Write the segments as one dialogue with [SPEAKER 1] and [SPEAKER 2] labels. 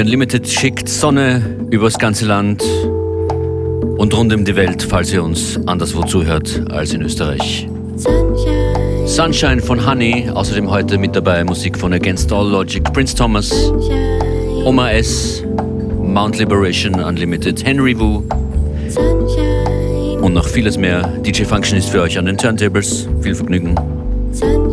[SPEAKER 1] FM4 Unlimited schickt Sonne übers ganze Land und rund um die Welt, falls ihr uns anderswo zuhört als in Österreich. Sunshine, Sunshine von Honey, außerdem heute mit dabei Musik von Against All Logic, Prince Thomas. Oma S, Mount Liberation Unlimited, Henry Wu Sunshine. und noch vieles mehr. DJ Function ist für euch an den Turntables. Viel Vergnügen. Sunshine.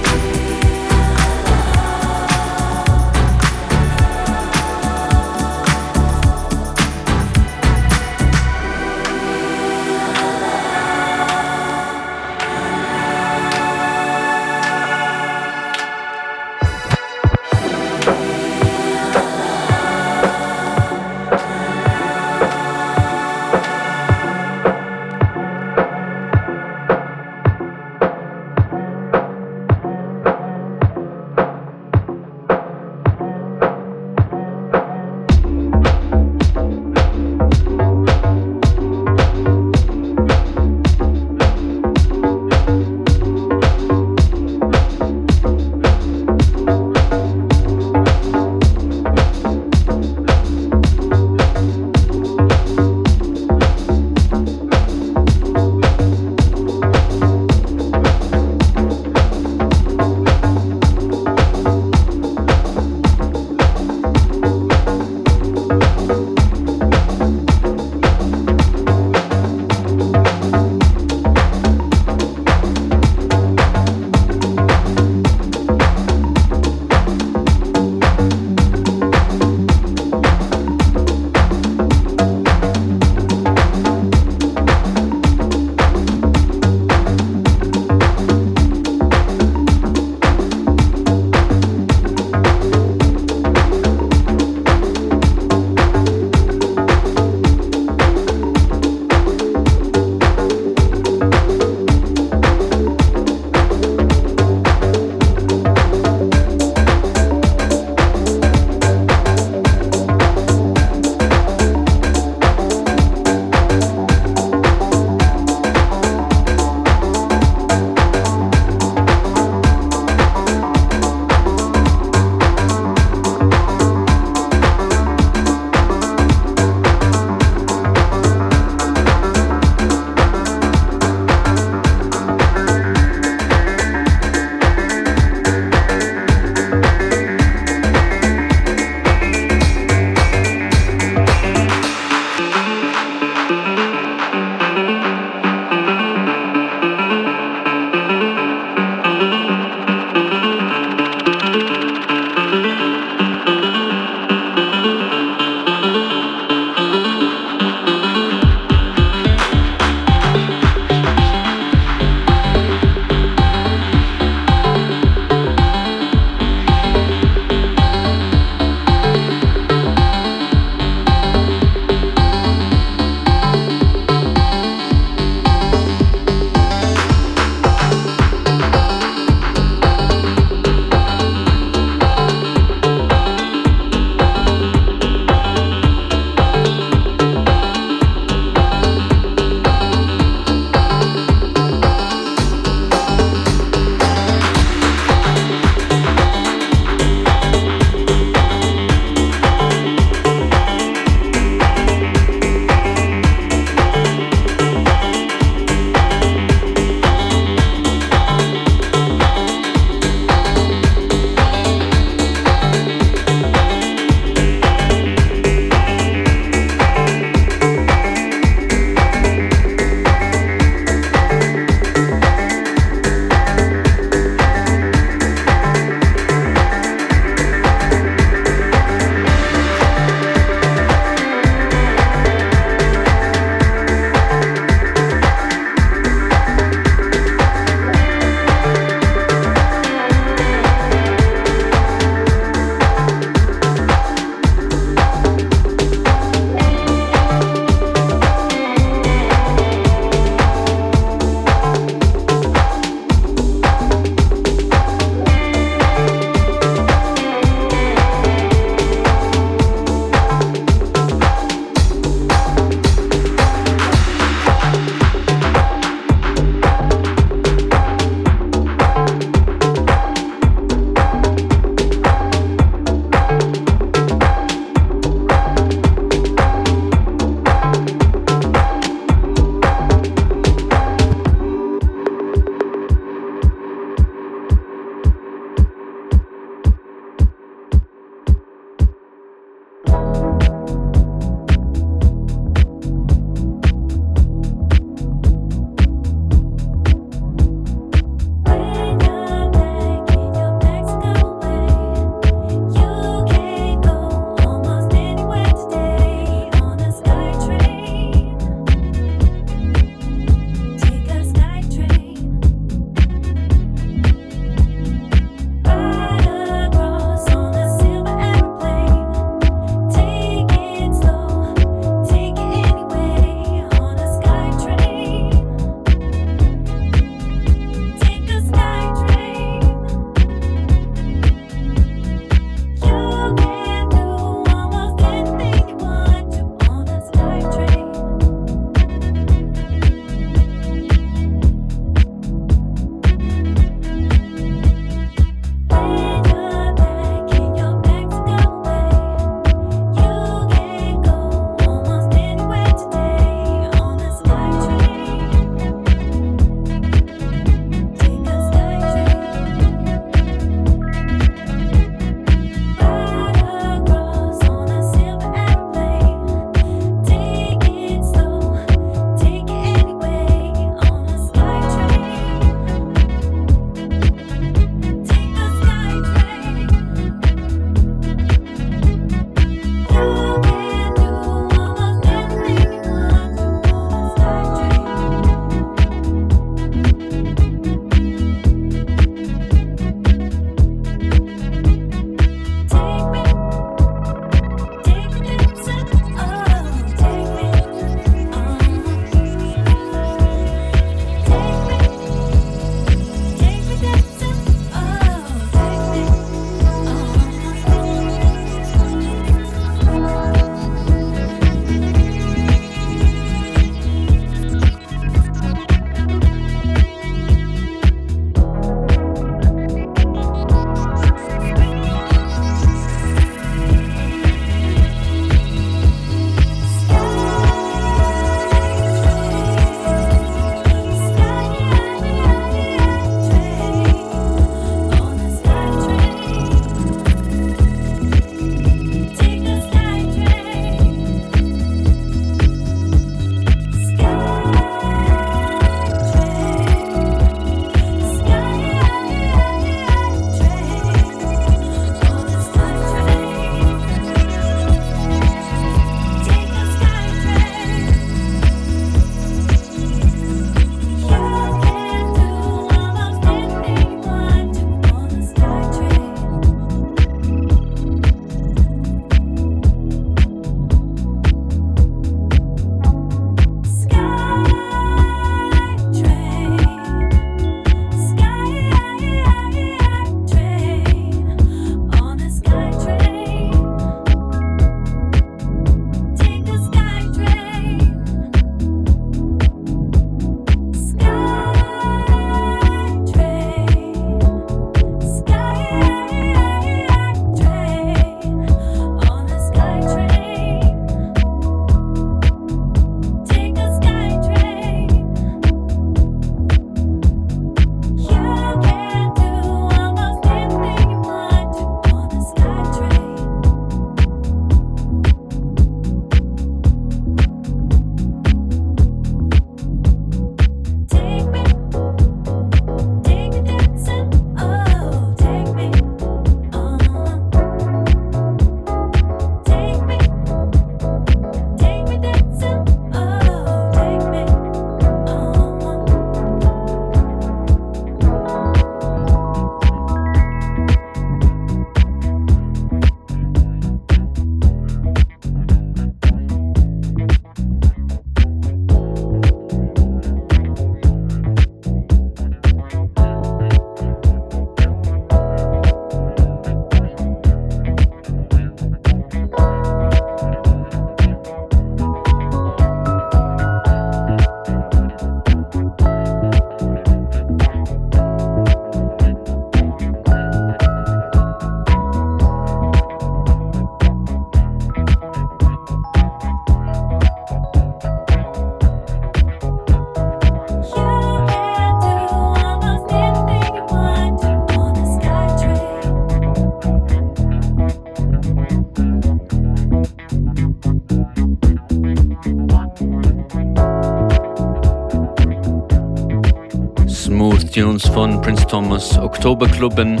[SPEAKER 1] Tunes von Prince Thomas Oktoberklubben.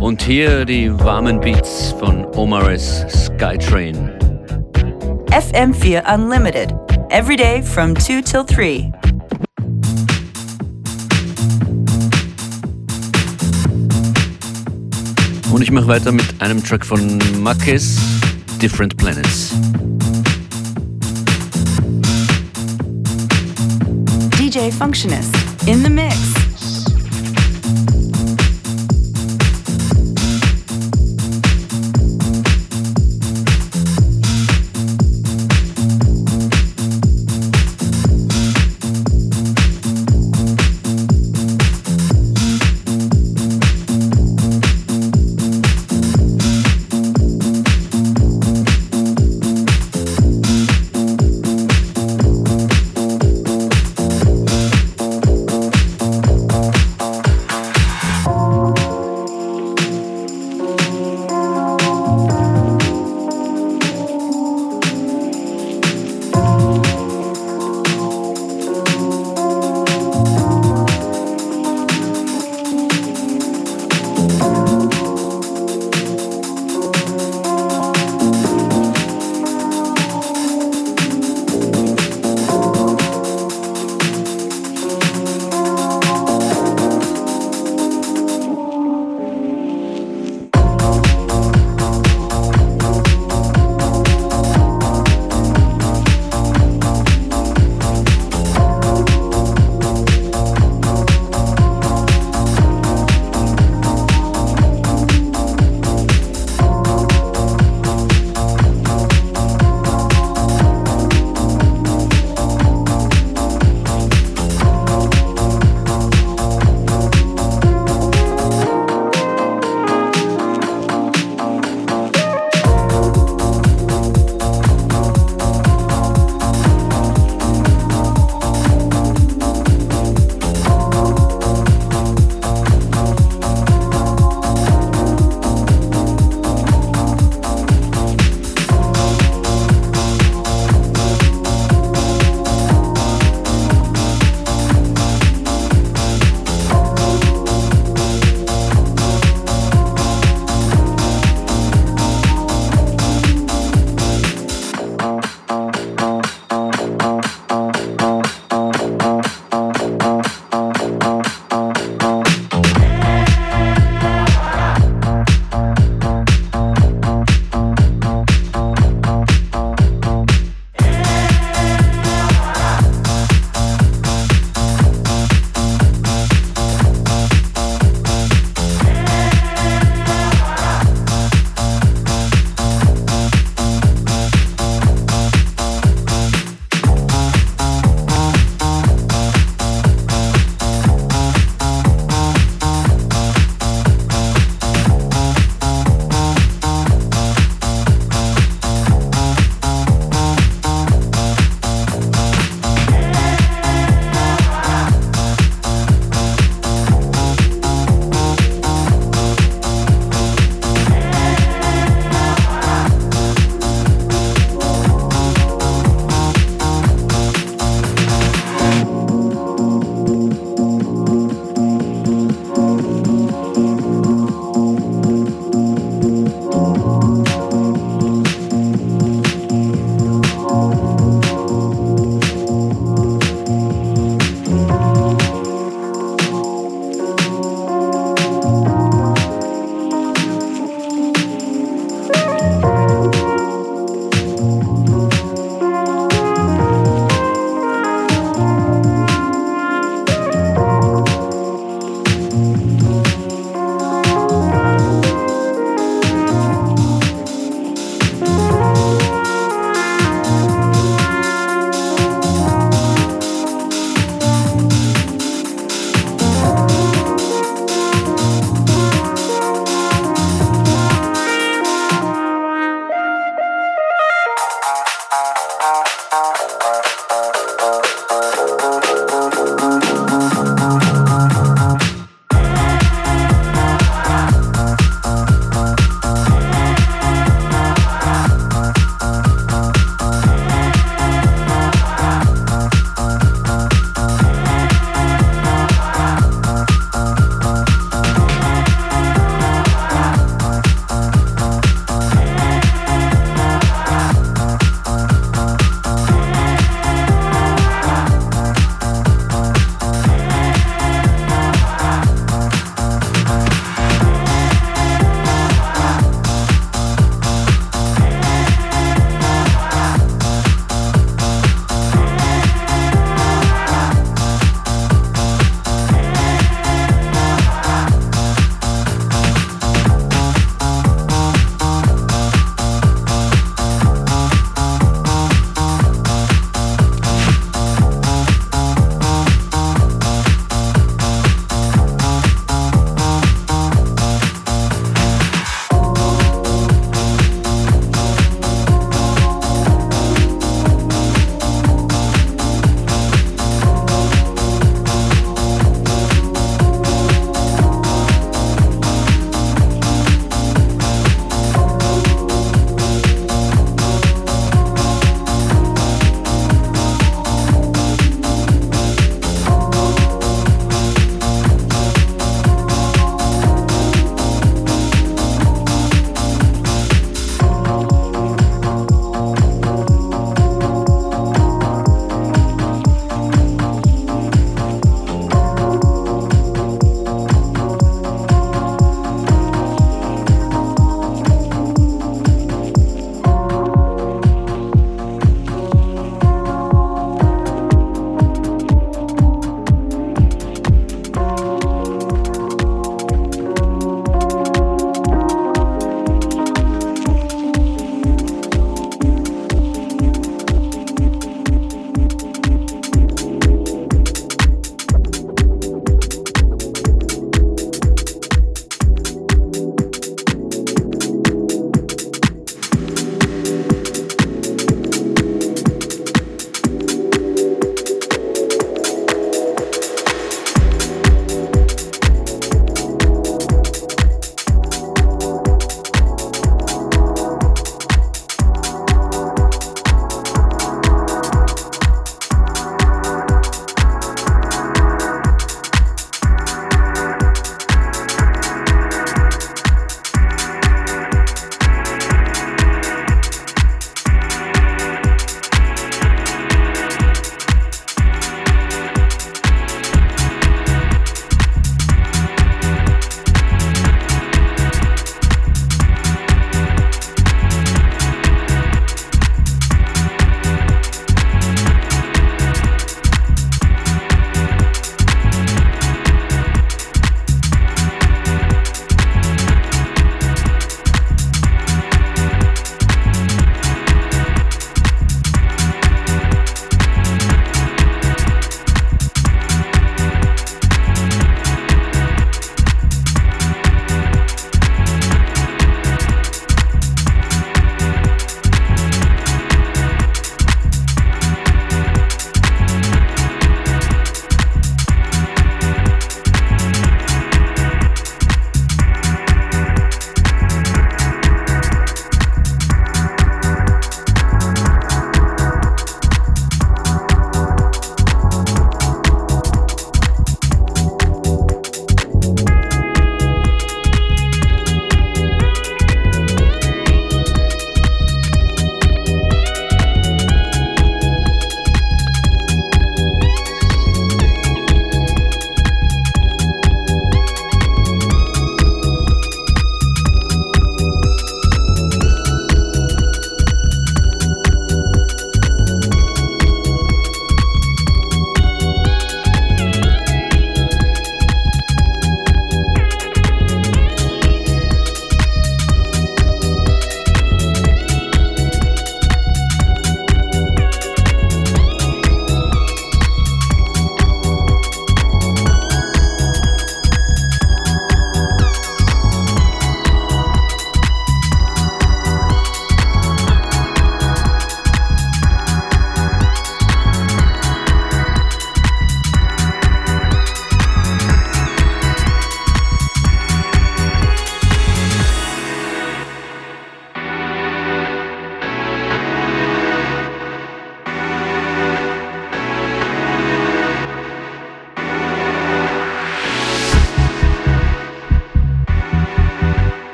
[SPEAKER 1] Und hier die warmen Beats von Omares Skytrain.
[SPEAKER 2] FM4 Unlimited. Every day from 2 till 3.
[SPEAKER 1] Und ich mache weiter mit einem Track von Marquez, Different Planets.
[SPEAKER 2] DJ Functionist in the mix.